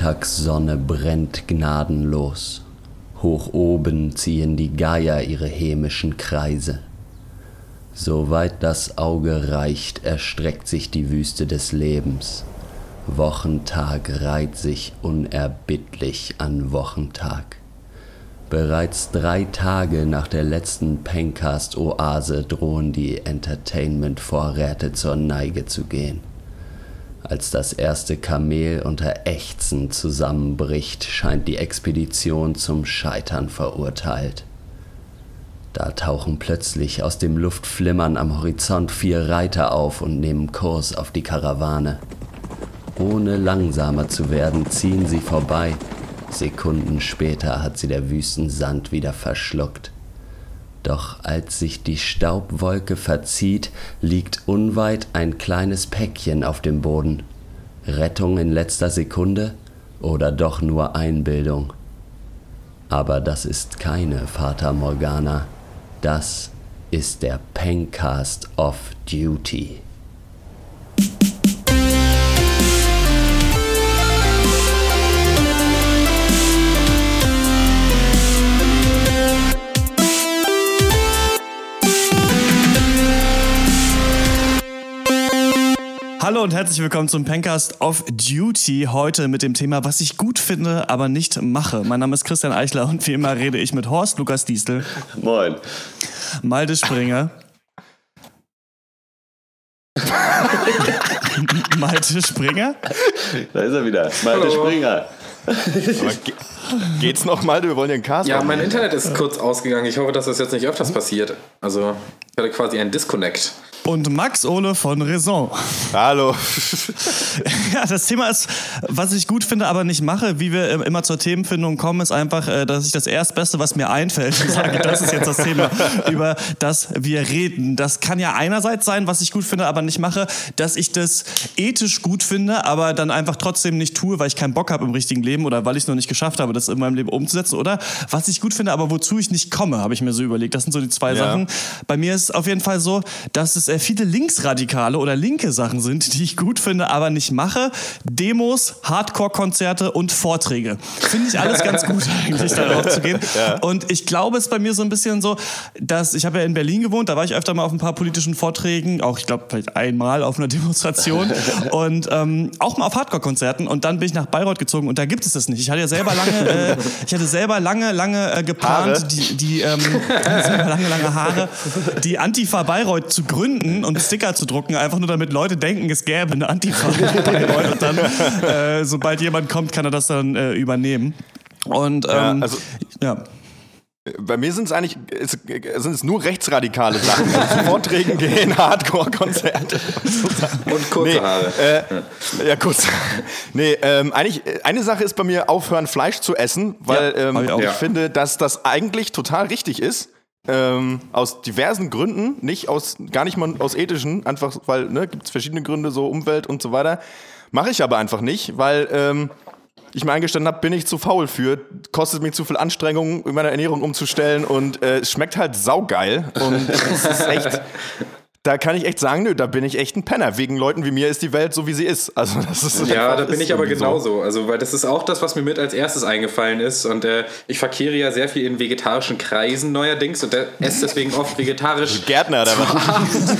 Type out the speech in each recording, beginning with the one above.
Mittagssonne brennt gnadenlos. Hoch oben ziehen die Geier ihre hämischen Kreise. Soweit das Auge reicht, erstreckt sich die Wüste des Lebens. Wochentag reiht sich unerbittlich an Wochentag. Bereits drei Tage nach der letzten Pencast-Oase drohen die Entertainment-Vorräte zur Neige zu gehen. Als das erste Kamel unter Ächzen zusammenbricht, scheint die Expedition zum Scheitern verurteilt. Da tauchen plötzlich aus dem Luftflimmern am Horizont vier Reiter auf und nehmen Kurs auf die Karawane. Ohne langsamer zu werden, ziehen sie vorbei. Sekunden später hat sie der Wüstensand wieder verschluckt. Doch als sich die Staubwolke verzieht, liegt unweit ein kleines Päckchen auf dem Boden. Rettung in letzter Sekunde oder doch nur Einbildung? Aber das ist keine Fata Morgana. Das ist der Pencast of Duty. Hallo und herzlich willkommen zum Pencast of Duty. Heute mit dem Thema, was ich gut finde, aber nicht mache. Mein Name ist Christian Eichler und wie immer rede ich mit Horst Lukas Diestel. Moin. Malte Springer. Malte Springer? Da ist er wieder. Malte Hallo. Springer. Ge geht's noch mal? Wir wollen einen Cast Ja, machen. mein Internet ist kurz ausgegangen. Ich hoffe, dass das jetzt nicht öfters passiert. Also, ich hatte quasi einen Disconnect. Und Max Ole von Raison. Hallo. Ja, das Thema ist, was ich gut finde, aber nicht mache. Wie wir äh, immer zur Themenfindung kommen, ist einfach, äh, dass ich das Erstbeste, was mir einfällt, sage, das ist jetzt das Thema, über das wir reden. Das kann ja einerseits sein, was ich gut finde, aber nicht mache, dass ich das ethisch gut finde, aber dann einfach trotzdem nicht tue, weil ich keinen Bock habe im richtigen Leben oder weil ich es noch nicht geschafft habe, das in meinem Leben umzusetzen. Oder was ich gut finde, aber wozu ich nicht komme, habe ich mir so überlegt. Das sind so die zwei Ja. Sachen. Bei mir ist auf jeden Fall so, dass es äh, viele linksradikale oder linke Sachen sind, die ich gut finde, aber nicht mache. Demos, Hardcore-Konzerte und Vorträge. Finde ich alles ganz gut eigentlich, darauf zu gehen. Und ich glaube, es ist bei mir so ein bisschen so, dass ich habe ja in Berlin gewohnt, da war ich öfter mal auf ein paar politischen Vorträgen, auch ich glaube vielleicht einmal auf einer Demonstration und ähm, auch mal auf Hardcore-Konzerten und dann bin ich nach Bayreuth gezogen und da gibt es das nicht. Ich hatte ja selber lange, äh, ich hatte selber lange, lange äh, geplant, Haare? die, die ähm, lange, lange Haare, die Antifa Bayreuth zu gründen und Sticker zu drucken, einfach nur damit Leute denken, es gäbe eine Antifa und dann, äh, sobald jemand kommt, kann er das dann äh, übernehmen. Und Ja, ähm, also- ja. Bei mir sind es eigentlich sind es nur rechtsradikale Sachen. Zu Vorträgen gehen, Hardcore-Konzerte. Und kurze Nee, Haare. äh, ja, kurz. Nee, ähm, eigentlich, eine Sache ist bei mir aufhören, Fleisch zu essen, weil Ja, ähm, ich ich Ja. finde, dass das eigentlich total richtig ist. Ähm, aus diversen Gründen, nicht aus, gar nicht mal aus ethischen, einfach, weil, ne, gibt es verschiedene Gründe, so Umwelt und so weiter. Mache ich aber einfach nicht, weil ähm, ich mir eingestanden habe, bin ich zu faul für, kostet mir zu viel Anstrengung, meine Ernährung umzustellen und äh, es schmeckt halt saugeil und es ist echt, da kann ich echt sagen, nö, da bin ich echt ein Penner. Wegen Leuten wie mir ist die Welt so, wie sie ist. Also das ist Ja, da bin ich aber irgendwie so. genauso. Also, weil das ist auch das, was mir mit als erstes eingefallen ist. Und äh, ich verkehre ja sehr viel in vegetarischen Kreisen neuerdings und äh, esse deswegen oft vegetarisch. Gärtner oder was?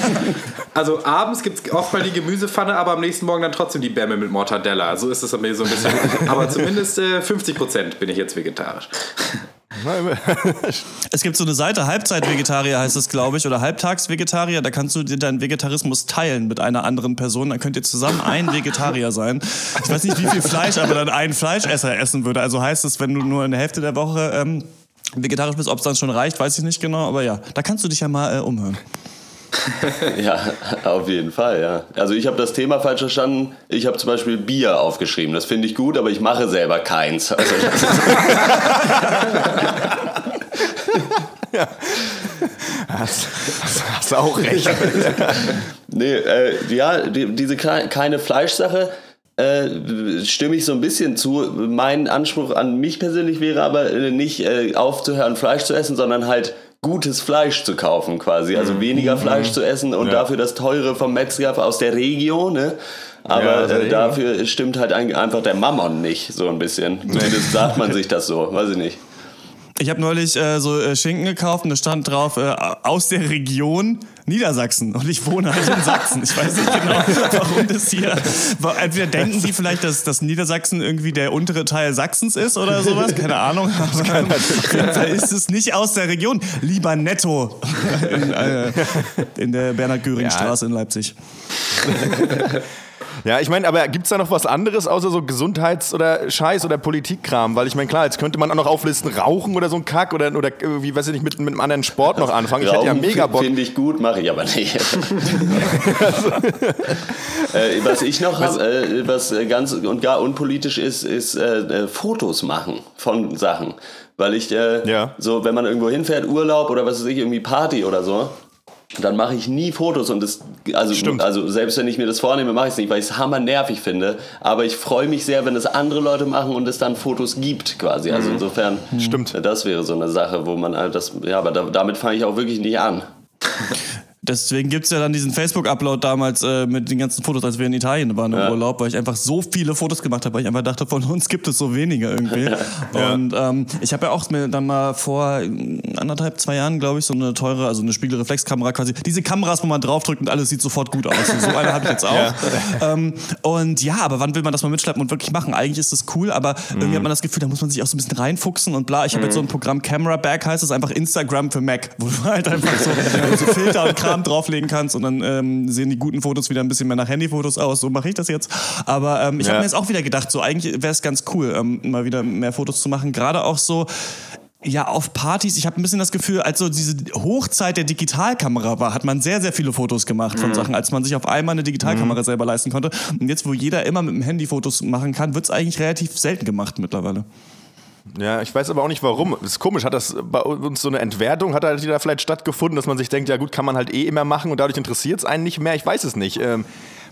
Also abends gibt es oft mal die Gemüsepfanne, aber am nächsten Morgen dann trotzdem die Bämme mit Mortadella. So ist es bei mir so ein bisschen. aber zumindest äh, 50% bin ich jetzt vegetarisch. Es gibt so eine Seite, Halbzeit-Vegetarier heißt es, glaube ich, oder Halbtags-Vegetarier. Da kannst du dir deinen Vegetarismus teilen mit einer anderen Person. Dann könnt ihr zusammen ein Vegetarier sein. Ich weiß nicht, wie viel Fleisch aber dann ein Fleischesser essen würde. Also heißt es, wenn du nur eine Hälfte der Woche ähm, vegetarisch bist, ob es dann schon reicht, weiß ich nicht genau. Aber ja, da kannst du dich ja mal äh, umhören. Ja, auf jeden Fall, ja. Also ich habe das Thema falsch verstanden. Ich habe zum Beispiel Bier aufgeschrieben. Das finde ich gut, aber ich mache selber keins. Also das ist, Hast, hast, hast auch recht. nee, äh, ja, die, diese kei- keine Fleischsache äh, stimme ich so ein bisschen zu. Mein Anspruch an mich persönlich wäre aber äh, nicht äh, aufzuhören, Fleisch zu essen, sondern halt gutes Fleisch zu kaufen quasi. Also Mhm. weniger Fleisch zu essen und dafür das teure vom Metzger aus der Region, ne? Ja, Aber der äh, dafür stimmt halt ein- einfach der Mammon nicht, so ein bisschen. Zumindest sagt man sich das so, weiß ich nicht. Ich habe neulich äh, so äh, Schinken gekauft und da stand drauf äh, aus der Region Niedersachsen und ich wohne halt in Sachsen. Ich weiß nicht genau, warum das hier. Entweder denken die vielleicht, dass, dass Niedersachsen irgendwie der untere Teil Sachsens ist oder sowas, keine Ahnung. Aber auf jeden Fall ist es nicht aus der Region. Lieber Netto in, äh, in der Bernhard-Göring-Straße in Leipzig. Ja, ich meine, aber gibt's da noch was anderes außer so Gesundheits- oder Scheiß- oder Politikkram? Weil ich meine, klar, jetzt könnte man auch noch auflisten, Rauchen oder so ein Kack oder, oder irgendwie, weiß ich nicht, mit, mit einem anderen Sport noch anfangen. Ich hätte ja Rauchen mega Bock. Finde ich gut, mache ich aber nicht. äh, was ich noch habe, äh, was äh, ganz und gar unpolitisch ist, ist äh, äh, Fotos machen von Sachen. Weil ich äh, Ja. so, wenn man irgendwo hinfährt, Urlaub oder was weiß ich, irgendwie Party oder so, dann mache ich nie Fotos und das, also, Stimmt. also selbst wenn ich mir das vornehme, mache ich es nicht, weil ich es hammer nervig finde. Aber ich freue mich sehr, wenn es andere Leute machen und es dann Fotos gibt, quasi. Also insofern, Stimmt. das wäre so eine Sache, wo man das, ja, aber da, damit fange ich auch wirklich nicht an. Deswegen gibt's ja dann diesen Facebook-Upload damals äh, mit den ganzen Fotos, als wir in Italien waren im Ja. Urlaub, weil ich einfach so viele Fotos gemacht habe, weil ich einfach dachte, von uns gibt es so wenige irgendwie. Und ähm, ich habe ja auch mir dann mal vor äh, anderthalb, zwei Jahren, glaube ich, so eine teure, also eine Spiegelreflexkamera quasi. Diese Kameras, wo man draufdrückt und alles sieht sofort gut aus. So eine habe ich jetzt auch. Ähm, und ja, aber wann will man das mal mitschleppen und wirklich machen? Eigentlich ist das cool, aber irgendwie hat man das Gefühl, da muss man sich auch so ein bisschen reinfuchsen und bla. Ich habe jetzt so ein Programm Camera Back, heißt es einfach Instagram für Mac, wo du halt einfach so, so Filter und Kram drauflegen kannst und dann ähm, sehen die guten Fotos wieder ein bisschen mehr nach Handyfotos aus. So mache ich das jetzt. Aber ähm, ich Ja. habe mir jetzt auch wieder gedacht, so eigentlich wäre es ganz cool, ähm, mal wieder mehr Fotos zu machen. Gerade auch so. Ja, auf Partys, ich habe ein bisschen das Gefühl, als so diese Hochzeit der Digitalkamera war, hat man sehr, sehr viele Fotos gemacht von Sachen, als man sich auf einmal eine Digitalkamera selber leisten konnte. Und jetzt, wo jeder immer mit dem Handy Fotos machen kann, wird es eigentlich relativ selten gemacht mittlerweile. Ja, ich weiß aber auch nicht warum. Das ist komisch, hat das bei uns so eine Entwertung, hat halt da vielleicht stattgefunden, dass man sich denkt, ja gut, kann man halt eh immer machen und dadurch interessiert es einen nicht mehr. Ich weiß es nicht. Ähm,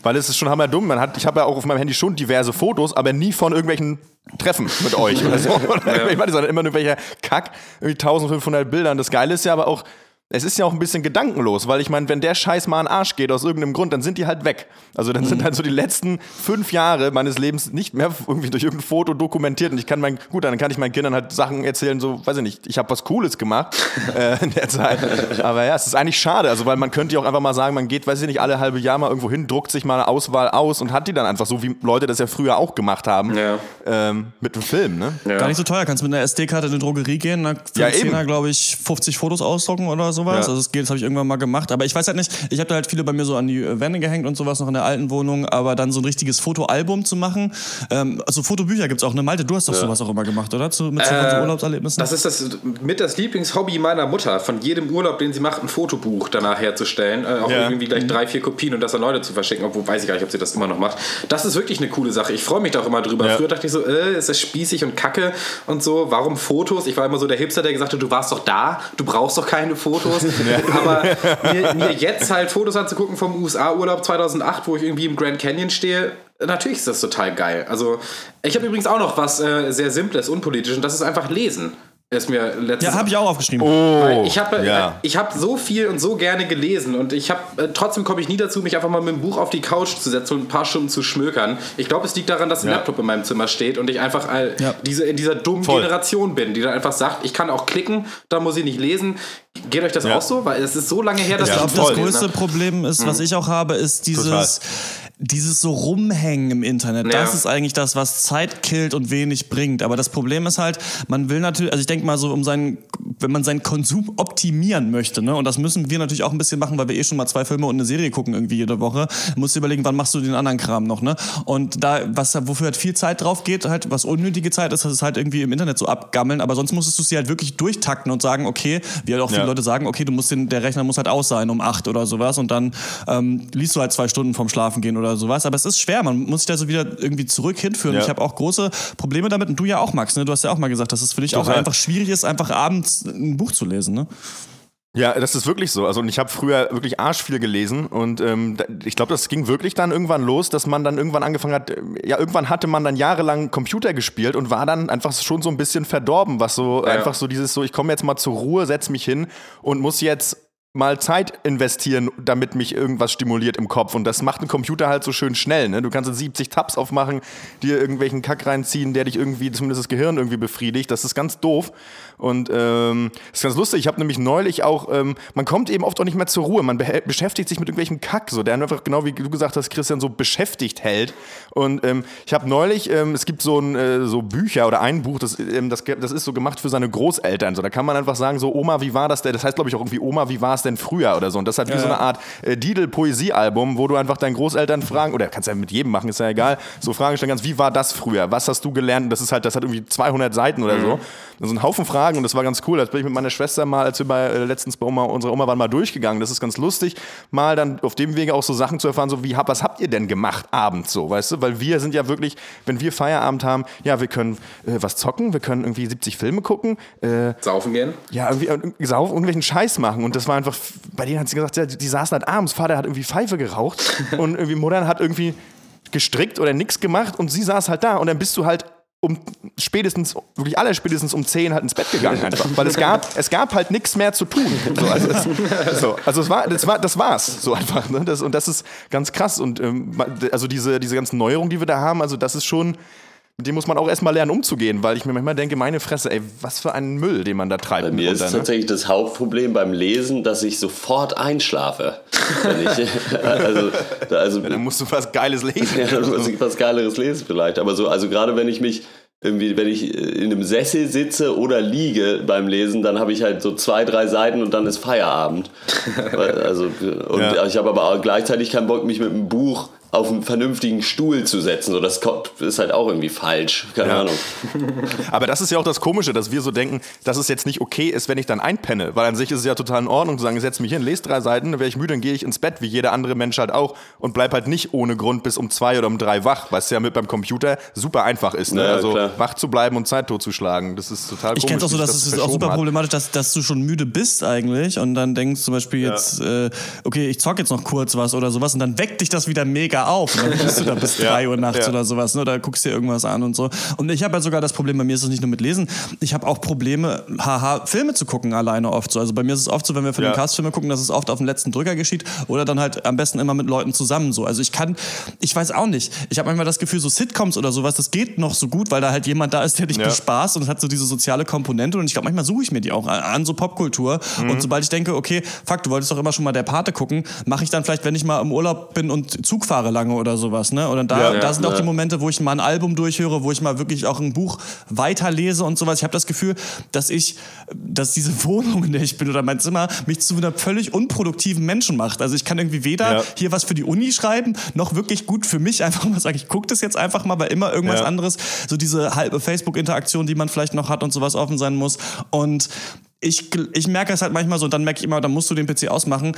weil es ist schon hammerdumm. Man hat, ich habe ja auch auf meinem Handy schon diverse Fotos, aber nie von irgendwelchen Treffen mit euch oder so. Oder Ich meine, sondern immer nur welcher Kack, irgendwie 1500 Bilder. Und das Geile ist ja aber auch, es ist ja auch ein bisschen gedankenlos, weil ich meine, wenn der Scheiß mal an den Arsch geht aus irgendeinem Grund, dann sind die halt weg. Also dann sind halt so die letzten fünf Jahre meines Lebens nicht mehr irgendwie durch irgendein Foto dokumentiert. Und ich kann mein, gut, dann kann ich meinen Kindern halt Sachen erzählen, so, weiß ich nicht, ich habe was Cooles gemacht äh, in der Zeit. Aber ja, es ist eigentlich schade, also weil man könnte ja auch einfach mal sagen, man geht, weiß ich nicht, alle halbe Jahr mal irgendwo hin, druckt sich mal eine Auswahl aus und hat die dann einfach so, wie Leute das ja früher auch gemacht haben, Ja. ähm, mit dem Film, ne? Ja. Gar nicht so teuer, kannst mit einer SD-Karte in eine Drogerie gehen, da für Ja, einen Zehner, eben. glaube ich, 50 Fotos ausdrucken oder sowas. Ja. Also das geht, das habe ich irgendwann mal gemacht. Aber ich weiß halt nicht, ich habe da halt viele bei mir so an die äh, Wände gehängt und sowas noch in der alten Wohnung, aber dann so ein richtiges Fotoalbum zu machen. Ähm, also Fotobücher gibt's auch, ne? Malte, du hast doch sowas auch immer gemacht, oder? Zu, mit so Äh, Urlaubserlebnissen? Das ist das mit das Lieblingshobby meiner Mutter, von jedem Urlaub, den sie macht, ein Fotobuch danach herzustellen. Äh, auch Ja. irgendwie gleich drei, vier Kopien und das an Leute zu verschicken, obwohl weiß ich gar nicht, ob sie das immer noch macht. Das ist wirklich eine coole Sache. Ich freue mich da auch immer drüber. Ja. Früher dachte ich so, äh, ist das spießig und kacke und so. Warum Fotos? Ich war immer so der Hipster, der gesagt hat, du warst doch da, du brauchst doch keine Fotos. Aber mir, mir jetzt halt Fotos anzugucken vom USA-Urlaub 2008, wo ich irgendwie im Grand Canyon stehe, natürlich ist das total geil. Also ich habe übrigens auch noch was äh, sehr Simples, unpolitisch und das ist einfach lesen. Ist mir letztes ja, habe ich auch aufgeschrieben. weil ich habe Oh, ja. ich habe so viel und so gerne gelesen und ich habe äh, trotzdem komme ich nie dazu, mich einfach mal mit dem Buch auf die Couch zu setzen und ein paar Stunden zu schmökern. Ich glaube, es liegt daran, dass ein Ja. Laptop in meinem Zimmer steht und ich einfach all, Ja. diese in dieser dummen Voll. Generation bin, die dann einfach sagt, ich kann auch klicken, da muss ich nicht lesen. Geht euch das Ja. auch so? Weil es ist so lange her, dass Ich ich das voll. größte Problem ist, was ich auch habe, ist dieses, dieses so rumhängen im Internet. Ja. Das ist eigentlich das, was Zeit killt und wenig bringt. Aber das Problem ist halt, man will natürlich, also ich denke mal so, um seinen, wenn man seinen Konsum optimieren möchte, ne, und das müssen wir natürlich auch ein bisschen machen, weil wir eh schon mal zwei Filme und eine Serie gucken irgendwie jede Woche, musst du überlegen, wann machst du den anderen Kram noch, ne? Und da, was, wofür halt viel Zeit drauf geht, halt, was unnötige Zeit ist, das ist halt irgendwie im Internet so abgammeln, aber sonst musstest du sie halt wirklich durchtakten und sagen, okay, wie halt auch viele Ja. Leute sagen, okay, du musst den, der Rechner muss halt aus sein um acht oder sowas und dann ähm, liest du halt zwei Stunden vom Schlafen gehen oder sowas. Aber es ist schwer, man muss sich da so wieder irgendwie zurück hinführen. Ja. Ich habe auch große Probleme damit und du ja auch, Max. Ne? Du hast ja auch mal gesagt, dass es für dich auch Total. einfach schwierig ist, einfach abends ein Buch zu lesen. Ne? Ja, das ist wirklich so. Also und ich habe früher wirklich arsch viel gelesen und ähm, ich glaube, das ging wirklich dann irgendwann los, dass man dann irgendwann angefangen hat. Ja, irgendwann hatte man dann jahrelang Computer gespielt und war dann einfach schon so ein bisschen verdorben, was so Ja. einfach so dieses so, ich komme jetzt mal zur Ruhe, setz mich hin und muss jetzt mal Zeit investieren, damit mich irgendwas stimuliert im Kopf. Und das macht ein Computer halt so schön schnell. Ne? Du kannst jetzt 70 Tabs aufmachen, dir irgendwelchen Kack reinziehen, der dich irgendwie, zumindest das Gehirn irgendwie befriedigt. Das ist ganz doof. Und ähm, das ist ganz lustig. Ich habe nämlich neulich auch, ähm, man kommt eben oft auch nicht mehr zur Ruhe. Man beschäftigt sich mit irgendwelchem Kack, so, der einfach, genau wie du gesagt hast, Christian, so beschäftigt hält. Und ähm, ich habe neulich, ähm, es gibt so, ein, äh, so Bücher oder ein Buch, das, ähm, das, das ist so gemacht für seine Großeltern. So, da kann man einfach sagen, so, Oma, wie war das denn? Das heißt, glaube ich, auch irgendwie Oma, wie war es denn früher oder so. Und das ist halt wie so eine Art äh, Didel-Poesiealbum, wo du einfach deinen Großeltern fragen, oder kannst ja mit jedem machen, ist ja egal, so Fragen stellen kannst, wie war das früher? Was hast du gelernt? Und das ist halt, das hat irgendwie 200 Seiten oder so. Das sind ein Haufen Fragen und das war ganz cool. Das bin ich mit meiner Schwester mal, als wir bei, äh, letztens bei Oma, unserer Oma waren, mal durchgegangen. Das ist ganz lustig, mal dann auf dem Wege auch so Sachen zu erfahren, so wie, was habt ihr denn gemacht abends so, weißt du? Weil wir sind ja wirklich, wenn wir Feierabend haben, ja, wir können äh, was zocken, wir können irgendwie 70 Filme gucken, äh, Saufen gehen. ja, irgendwie äh, sauf, irgendwelchen Scheiß machen. Und das war einfach, bei denen hat sie gesagt, ja, die saßen halt abends, Vater hat irgendwie Pfeife geraucht und irgendwie Mutter hat irgendwie gestrickt oder nichts gemacht und sie saß halt da und dann bist du halt um spätestens, wirklich aller spätestens um 10 halt ins Bett gegangen einfach. Weil es gab, es gab halt nichts mehr zu tun. So, also, es, so, also es war, das, war, das war's so einfach. Ne? Das, und das ist ganz krass. Und ähm, also diese, diese ganzen Neuerungen, die wir da haben, also das ist schon, mit dem muss man auch erstmal lernen umzugehen, weil ich mir manchmal denke, meine Fresse, ey, was für ein Müll, den man da treibt. Bei mir ist ne? tatsächlich das Hauptproblem beim Lesen, dass ich sofort einschlafe. Wenn ich, also, also, Dann musst du was Geiles lesen. ja, dann muss ich was Geileres lesen vielleicht. Aber so, also gerade wenn ich mich irgendwie, wenn ich in einem Sessel sitze oder liege beim Lesen, dann habe ich halt so zwei, drei Seiten und dann ist Feierabend. Also, und Ja. ich habe aber auch gleichzeitig keinen Bock, mich mit einem Buch auf einen vernünftigen Stuhl zu setzen. So, das ist halt auch irgendwie falsch. Keine Ja. Ahnung. Aber das ist ja auch das Komische, dass wir so denken, dass es jetzt nicht okay ist, wenn ich dann einpenne. Weil an sich ist es ja total in Ordnung zu sagen, ich setze mich hin, lese drei Seiten, dann wäre ich müde, dann gehe ich ins Bett, wie jeder andere Mensch halt auch. Und bleib halt nicht ohne Grund bis um zwei oder um drei wach, was ja mit beim Computer super einfach ist. Ne? Ja, also klar. wach zu bleiben und Zeit totzuschlagen. Das ist total Ich komisch. kenne es auch so, dass es das ist auch super problematisch, dass, dass du schon müde bist eigentlich und dann denkst zum Beispiel jetzt, äh, okay, ich zock jetzt noch kurz was oder sowas und dann weckt dich das wieder mega auf und dann bist du da bis Ja, drei Uhr nachts ja. oder sowas ne, oder guckst dir irgendwas an und so. Und ich habe ja sogar das Problem, bei mir ist es nicht nur mit Lesen, ich habe auch Probleme, haha, Filme zu gucken alleine oft so. Also bei mir ist es oft so, wenn wir für Ja. den Cast Filme gucken, dass es oft auf den letzten Drücker geschieht oder dann halt am besten immer mit Leuten zusammen so. Also ich kann, ich weiß auch nicht, ich habe manchmal das Gefühl, so Sitcoms oder sowas, das geht noch so gut, weil da halt jemand da ist, der dich Ja. bespaßt und es hat so diese soziale Komponente und ich glaube, manchmal suche ich mir die auch an, an so Popkultur Mhm. und sobald ich denke, okay, fuck, du wolltest doch immer schon mal der Pate gucken, mache ich dann vielleicht, wenn ich mal im Urlaub bin und Zug fahre lange oder sowas, ne? Und da, Ja. da sind auch Ja. die Momente, wo ich mal ein Album durchhöre, wo ich mal wirklich auch ein Buch weiterlese und sowas. Ich habe das Gefühl, dass ich, dass diese Wohnung, in der ich bin oder mein Zimmer, mich zu einer völlig unproduktiven Menschen macht. Also ich kann irgendwie weder hier was für die Uni schreiben, noch wirklich gut für mich einfach mal sagen, ich gucke das jetzt einfach mal, weil immer irgendwas anderes, so diese halbe Facebook-Interaktion, die man vielleicht noch hat und sowas offen sein muss. Und ich, ich merke es halt manchmal so und dann merke ich immer, dann musst du den PC ausmachen.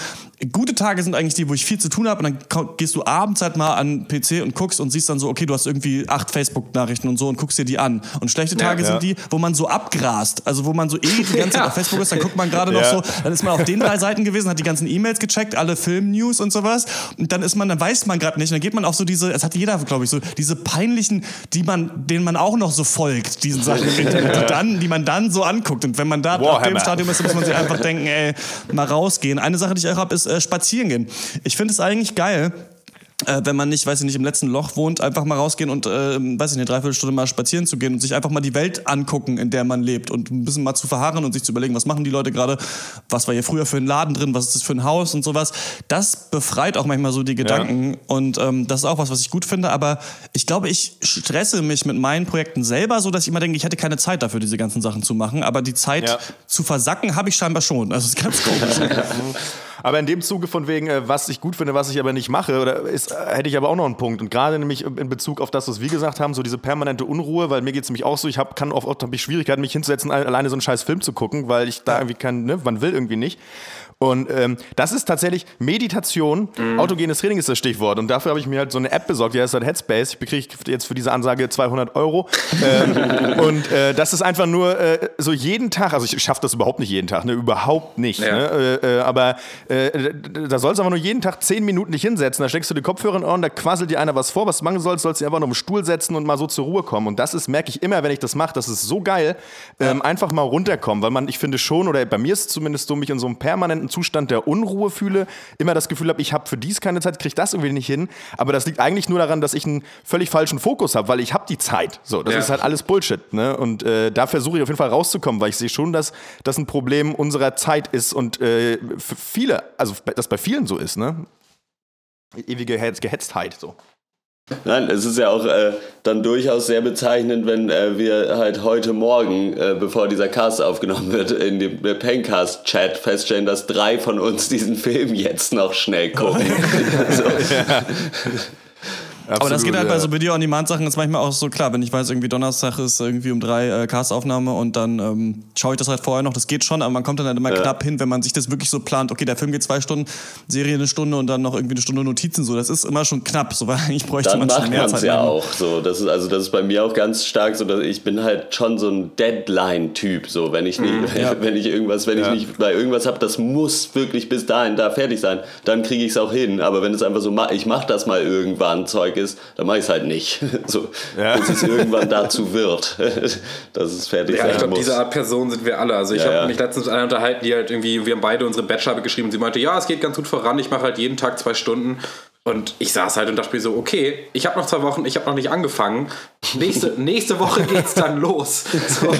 Gute Tage sind eigentlich die, wo ich viel zu tun habe und dann gehst du abends halt mal an den PC und guckst und siehst dann so, okay, du hast irgendwie acht Facebook-Nachrichten und so und guckst dir die an. Und schlechte Tage Ja. sind die, wo man so abgrast, also wo man so eh die ganze Zeit Ja. auf Facebook ist, dann guckt man gerade noch Ja. so, dann ist man auf den drei Seiten gewesen, hat die ganzen E-Mails gecheckt, alle Film-News und sowas und dann ist man, dann weiß man gerade nicht und dann geht man auf so diese, es hat jeder, glaube ich, so diese peinlichen, die man, denen man auch noch so folgt, diesen Sachen im Internet, die, dann, die man dann so anguckt und wenn man da auf dem. Stadium ist, muss man sich einfach denken, ey, mal rausgehen. Eine Sache, die ich auch habe, ist äh, spazieren gehen. Ich finde es eigentlich geil, äh, wenn man nicht, weiß ich nicht, im letzten Loch wohnt, einfach mal rausgehen und, äh, weiß ich nicht, eine Dreiviertelstunde mal spazieren zu gehen und sich einfach mal die Welt angucken, in der man lebt und ein bisschen mal zu verharren und sich zu überlegen, was machen die Leute gerade, was war hier früher für ein Laden drin, was ist das für ein Haus und sowas. Das befreit auch manchmal so die Gedanken und ähm, das ist auch was, was ich gut finde, aber ich glaube, ich stresse mich mit meinen Projekten selber so, dass ich immer denke, ich hätte keine Zeit dafür, diese ganzen Sachen zu machen, aber die Zeit Ja. zu versacken habe ich scheinbar schon. Also, das ist ganz komisch. Aber in dem Zuge von wegen, äh, was ich gut finde, was ich aber nicht mache, oder ist, äh, hätte ich aber auch noch einen Punkt. Und gerade nämlich in Bezug auf das, was wir gesagt haben, so diese permanente Unruhe, weil mir geht es nämlich auch so, ich hab, kann oft, oft habe ich Schwierigkeiten, mich hinzusetzen, alleine so einen scheiß Film zu gucken, weil ich da irgendwie kann, ne, man will irgendwie nicht. Und ähm, das ist tatsächlich Meditation, autogenes Training ist das Stichwort. Und dafür habe ich mir halt so eine App besorgt, die heißt halt Headspace. Ich bekriege jetzt für diese Ansage 200 Euro. ähm, und äh, das ist einfach nur äh, so jeden Tag, also ich schaffe das überhaupt nicht jeden Tag, ne? überhaupt nicht. Ja. Ne? Äh, äh, aber äh, da sollst du aber nur jeden Tag 10 Minuten dich hinsetzen, da steckst du die Kopfhörer in Ohren, da quasselt dir einer was vor, was du machen sollst, sollst du einfach nur im Stuhl setzen und mal so zur Ruhe kommen. Und das ist, merke ich immer, wenn ich das mache, das ist so geil, ähm, einfach mal runterkommen, weil man, ich finde schon, oder bei mir ist es zumindest so, mich in so einem permanenten Zustand der Unruhe fühle, immer das Gefühl habe, ich habe für dies keine Zeit, kriege das irgendwie nicht hin. Aber das liegt eigentlich nur daran, dass ich einen völlig falschen Fokus habe, weil ich habe die Zeit. So, das Ja. ist halt alles Bullshit. Ne? Und äh, da versuche ich auf jeden Fall rauszukommen, weil ich sehe schon, dass das ein Problem unserer Zeit ist und äh, für viele, also das bei vielen so ist, ne? Ewige Gehetz- Gehetztheit so. Nein, es ist ja auch äh, dann durchaus sehr bezeichnend, wenn äh, wir halt heute Morgen, äh, bevor dieser Cast aufgenommen wird, in dem äh, Pencast-Chat feststellen, dass drei von uns diesen Film jetzt noch schnell gucken. so. Aber das geht halt bei ja. so Video-on-Demand-Sachen ist manchmal auch so klar, wenn ich weiß, irgendwie Donnerstag ist irgendwie um drei äh, Castaufnahme und dann ähm, schaue ich das halt vorher noch, das geht schon, aber man kommt dann halt immer knapp hin, wenn man sich das wirklich so plant, okay, der Film geht zwei Stunden, Serie eine Stunde und dann noch irgendwie eine Stunde Notizen, so, das ist immer schon knapp, so, weil eigentlich bräuchte Dann man schon macht mehr man Zeit. ja auch so. Das ist, also das ist bei mir auch ganz stark so, dass ich bin halt schon so ein Deadline-Typ. So, wenn ich nicht, wenn, Ja. wenn ich irgendwas, wenn Ja. ich nicht bei irgendwas habe, das muss wirklich bis dahin da fertig sein, dann kriege ich es auch hin. Aber wenn es einfach so, ich mache das mal irgendwann Zeug ist, dann mache ich es halt nicht. So, Ja. bis es irgendwann dazu wird, dass es fertig Ja, sein ich glaube, muss. diese Art Person sind wir alle. Also ich Ja, habe ja. mich letztens mit einer unterhalten, die halt irgendwie, wir haben beide unsere Bachelorarbeit geschrieben. Sie meinte, ja, es geht ganz gut voran. Ich mache halt jeden Tag zwei Stunden. Und ich saß halt und dachte mir so, okay, ich habe noch zwei Wochen, ich habe noch nicht angefangen. Nächste, nächste Woche geht's dann los. So,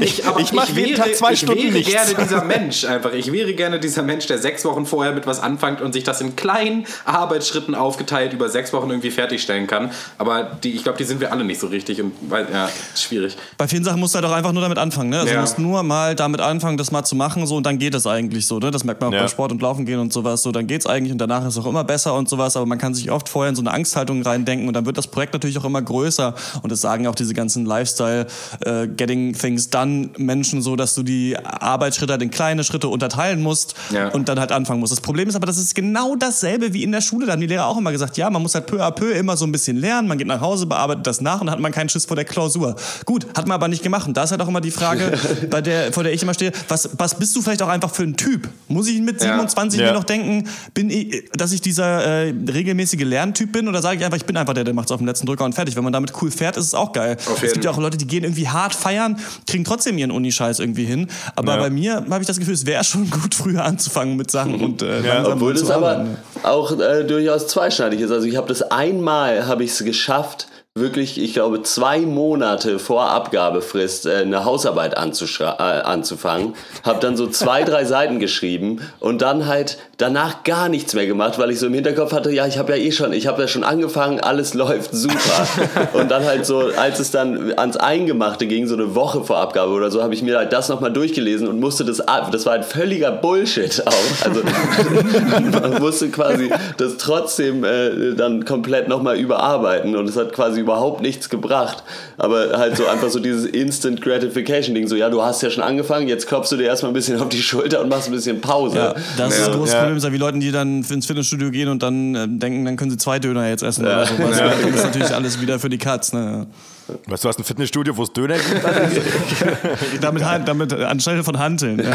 ich, aber Ich mach jeden Tag zwei ich Stunden wäre nichts. gerne dieser Mensch einfach. Ich wäre gerne dieser Mensch, der sechs Wochen vorher mit was anfängt und sich das in kleinen Arbeitsschritten aufgeteilt über sechs Wochen irgendwie fertigstellen kann. Aber die, ich glaube, die sind wir alle nicht so richtig und weil, ja, schwierig. Bei vielen Sachen musst du halt auch einfach nur damit anfangen, ne? Also Ja. du musst nur mal damit anfangen, das mal zu machen, so und dann geht es eigentlich so, ne? Das merkt man auch Ja. beim Sport und Laufen gehen und sowas, so dann geht's eigentlich und danach ist es auch immer besser und sowas, aber man kann sich oft vorher in so eine Angsthaltung reindenken und dann wird das Projekt natürlich auch immer größer und das sagen auch diese ganzen Lifestyle äh, Getting Things Done Menschen so, dass du die Arbeitsschritte halt in kleine Schritte unterteilen musst Ja. und dann halt anfangen musst. Das Problem ist aber, das ist genau dasselbe wie in der Schule. Da haben die Lehrer auch immer gesagt, ja, man muss halt peu à peu immer so ein bisschen lernen, man geht nach Hause, bearbeitet das nach und dann hat man keinen Schiss vor der Klausur. Gut, hat man aber nicht gemacht. Und da ist halt auch immer die Frage, bei der, vor der ich immer stehe, was, was bist du vielleicht auch einfach für ein Typ? Muss ich mit Ja. 27 Ja. mir noch denken, bin ich, dass ich dieser äh, regelmäßige Lerntyp bin oder sage ich einfach, ich bin einfach der, der macht es auf dem letzten Drücker und fertig. Wenn man damit cool fährt, ist es auch geil. Es gibt ja auch Leute, die gehen irgendwie hart feiern, kriegen trotzdem ihren Unischeiß irgendwie hin. Aber Ja. bei mir habe ich das Gefühl, es wäre schon gut, früher anzufangen mit Sachen und äh, langsam Obwohl das aber auch äh, durchaus zweischneidig ist. Also ich habe das einmal, habe ich es geschafft, wirklich, ich glaube, zwei Monate vor Abgabefrist äh, eine Hausarbeit äh, anzufangen. Habe dann so zwei, drei Seiten geschrieben und dann halt danach gar nichts mehr gemacht, weil ich so im Hinterkopf hatte, ja, ich habe ja eh schon, ich habe ja schon angefangen, alles läuft super. und dann halt so, als es dann ans Eingemachte ging, so eine Woche vor Abgabe oder so, habe ich mir halt das nochmal durchgelesen und musste das ab. Das war ein völliger Bullshit auch. Also man musste quasi das trotzdem äh, dann komplett nochmal überarbeiten und es hat quasi überhaupt nichts gebracht. Aber halt so einfach so dieses Instant Gratification Ding, so ja, du hast ja schon angefangen, jetzt klopfst du dir erstmal ein bisschen auf die Schulter und machst ein bisschen Pause. Ja, das ist Ja. das große Ja. Problem, ist ja wie Leuten, die dann ins Fitnessstudio gehen und dann äh, denken, dann können sie zwei Döner jetzt essen oder sowas. Das ist natürlich alles wieder für die Katz. Ne? Weißt du, du hast ein Fitnessstudio, wo es Döner gibt? Damit, damit anstelle von Hanteln. Ja.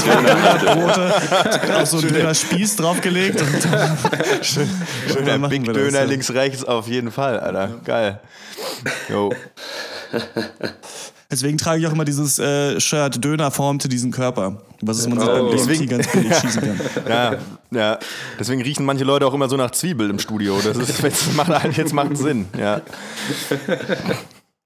Dönerbrote, auf so einen Döner Spieß draufgelegt. Und, Schöner dann machen Big Döner links, rechts, auf jeden Fall, Alter. Geil. Jo. Deswegen trage ich auch immer dieses äh, Shirt, Döner formte diesen Körper. Was ist man sich beim Deswegen- ganz billig schießen kann. Ja, ja. Deswegen riechen manche Leute auch immer so nach Zwiebel im Studio. Das ist, jetzt macht jetzt macht Sinn. Ja.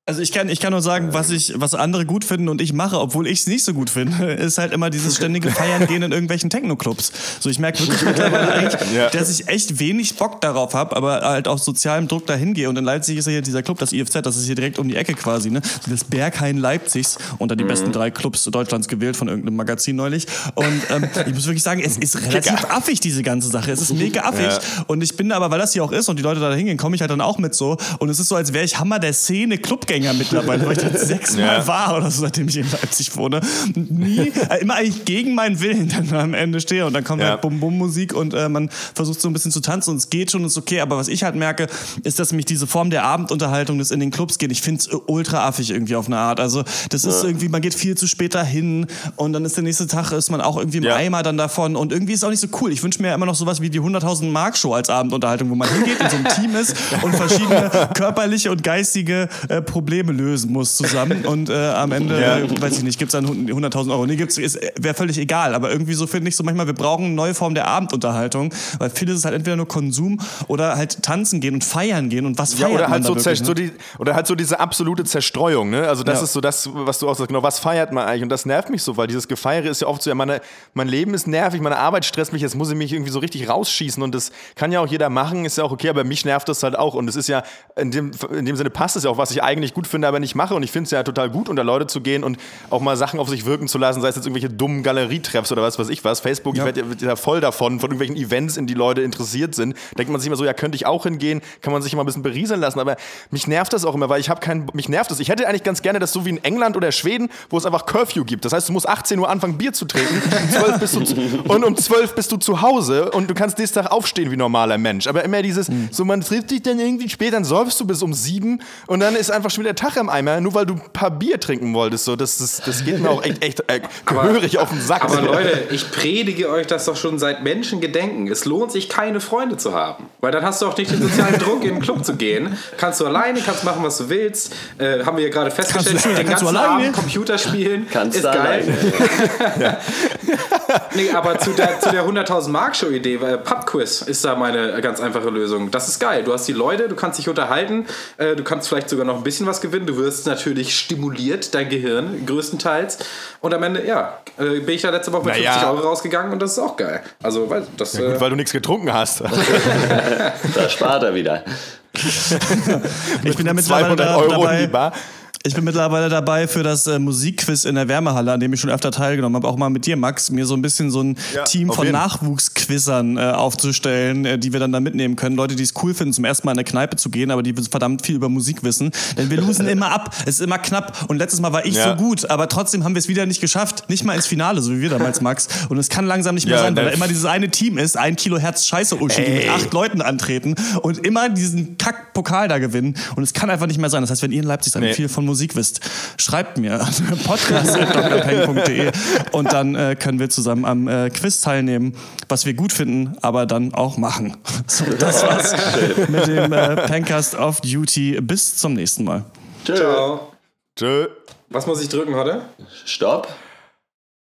Also ich kann, ich kann nur sagen, was ich, was andere gut finden und ich mache, obwohl ich es nicht so gut finde, ist halt immer dieses ständige Feiern gehen in irgendwelchen Techno-Clubs. So, ich merke wirklich mittlerweile eigentlich, Ja. dass ich echt wenig Bock darauf habe, aber halt aus sozialem Druck dahin gehe. Und in Leipzig ist ja hier dieser Club, das IFZ, das ist hier direkt um die Ecke quasi, ne? Das Berghain Leipzigs, unter die besten drei Clubs Deutschlands gewählt von irgendeinem Magazin neulich. Und ähm, ich muss wirklich sagen, es ist relativ affig, diese ganze Sache. Es ist mega affig. Ja. Und ich bin aber, weil das hier auch ist und die Leute da hingehen, komme ich halt dann auch mit so. Und es ist so, als wäre ich Hammer der Szene Clubgänger Draufgänger mittlerweile, weil ich jetzt sechsmal Ja. war oder so, seitdem ich in Leipzig wohne. Nie, äh, immer eigentlich gegen meinen Willen dann am Ende stehe. Und dann kommt Ja. halt Bum-Bum-Musik und äh, man versucht so ein bisschen zu tanzen und es geht schon, ist okay. Aber was ich halt merke, ist, dass mich diese Form der Abendunterhaltung, das in den Clubs geht, ich finde es ultra affig irgendwie auf eine Art. Also das ist irgendwie, man geht viel zu spät dahin und dann ist der nächste Tag, ist man auch irgendwie im. Eimer dann davon und irgendwie ist es auch nicht so cool. Ich wünsche mir ja immer noch sowas wie die 100.000 Mark Show als Abendunterhaltung, wo man hingeht, in so einem Team ist und verschiedene körperliche und geistige äh, Probleme lösen muss zusammen und äh, am Ende, Ja. weiß ich nicht, gibt es dann 100.000 Euro. Nee, gibt's, wäre völlig egal, aber irgendwie so finde ich so manchmal, wir brauchen eine neue Form der Abendunterhaltung, weil vieles ist halt entweder nur Konsum oder halt tanzen gehen und feiern gehen und was Ja, feiert oder man halt da so, wirklich, ne? so die, oder halt so diese absolute Zerstreuung, ne? Also das Ja. ist so das, was du auch sagst, genau, was feiert man eigentlich? Und das nervt mich so, weil dieses Gefeiere ist ja oft so, ja, meine, mein Leben ist nervig, meine Arbeit stresst mich, jetzt muss ich mich irgendwie so richtig rausschießen und das kann ja auch jeder machen, ist ja auch okay, aber mich nervt das halt auch und es ist ja, in dem, in dem Sinne passt es ja auch, was ich eigentlich gut finde, aber nicht mache und ich finde es ja total gut, unter Leute zu gehen und auch mal Sachen auf sich wirken zu lassen, sei es jetzt irgendwelche dummen Galerietreffs oder was weiß ich was, Facebook, Ja. ich werde ja, voll davon, von irgendwelchen Events, in die Leute interessiert sind, denkt man sich immer so, ja, könnte ich auch hingehen, kann man sich immer ein bisschen berieseln lassen, aber mich nervt das auch immer, weil ich habe keinen, mich nervt das. Ich hätte eigentlich ganz gerne das so wie in England oder Schweden, wo es einfach Curfew gibt. Das heißt, du musst 18 Uhr anfangen, Bier zu trinken um 12 bist du zu, und um 12 bist du zu Hause und du kannst nächsten Tag aufstehen wie normaler Mensch. Aber immer dieses, Hm. so man trifft dich dann irgendwie spät, dann säufst du bis um 7 und dann ist einfach schon wieder Tag im Eimer, nur weil du ein paar Bier trinken wolltest. So, das, das, das geht mir auch echt, echt äh, gehörig auf den Sack. Aber Leute, ich predige euch das doch schon seit Menschengedenken. Es lohnt sich, keine Freunde zu haben. Weil dann hast du auch nicht den sozialen Druck, in den Club zu gehen. Kannst du alleine, kannst machen, was du willst. Äh, haben wir ja gerade festgestellt, Kannst du- den ganzen alleine? Abend Computer spielen. Kannst ist du geil. alleine. Nee, aber zu der, zu der 100.000 Mark Show Idee, weil Pubquiz ist da meine ganz einfache Lösung. Das ist geil. Du hast die Leute, du kannst dich unterhalten, äh, du kannst vielleicht sogar noch ein bisschen was gewinnen. Du wirst natürlich stimuliert, dein Gehirn größtenteils. Und am Ende, ja, äh, bin ich da letzte Woche mit Naja. 50 Euro rausgegangen und das ist auch geil. Also, weil das. äh, Gut, weil du nichts getrunken hast. Da spart er wieder. Ich bin ja mittlerweile 200 da, Euro in dabei. die Bar. Ich bin mittlerweile dabei für das äh, Musikquiz in der Wärmehalle, an dem ich schon öfter teilgenommen habe, auch mal mit dir, Max, mir so ein bisschen so ein Ja, Team von. Nachwuchsquizern äh, aufzustellen, äh, die wir dann da mitnehmen können. Leute, die es cool finden, zum ersten Mal in eine Kneipe zu gehen, aber die verdammt viel über Musik wissen. Denn wir losen immer ab. Es ist immer knapp. Und letztes Mal war ich Ja. so gut, aber trotzdem haben wir es wieder nicht geschafft. Nicht mal ins Finale, so wie wir damals, Max. Und es kann langsam nicht mehr Ja, sein, weil da immer dieses eine Team ist, ein Kilo Herz Scheiße Uschi, die mit acht Leuten antreten und immer diesen Kack-Pokal da gewinnen. Und es kann einfach nicht mehr sein. Das heißt, wenn ihr in Leipzig dann Nee. viel von Musik wisst, schreibt mir an podcast.drpeng.de und dann äh, können wir zusammen am äh, Quiz teilnehmen, was wir gut finden, aber dann auch machen. So, das war's mit dem äh, Pencast of Duty. Bis zum nächsten Mal. Tschö. Ciao. Tschö. Was muss ich drücken heute? Stopp.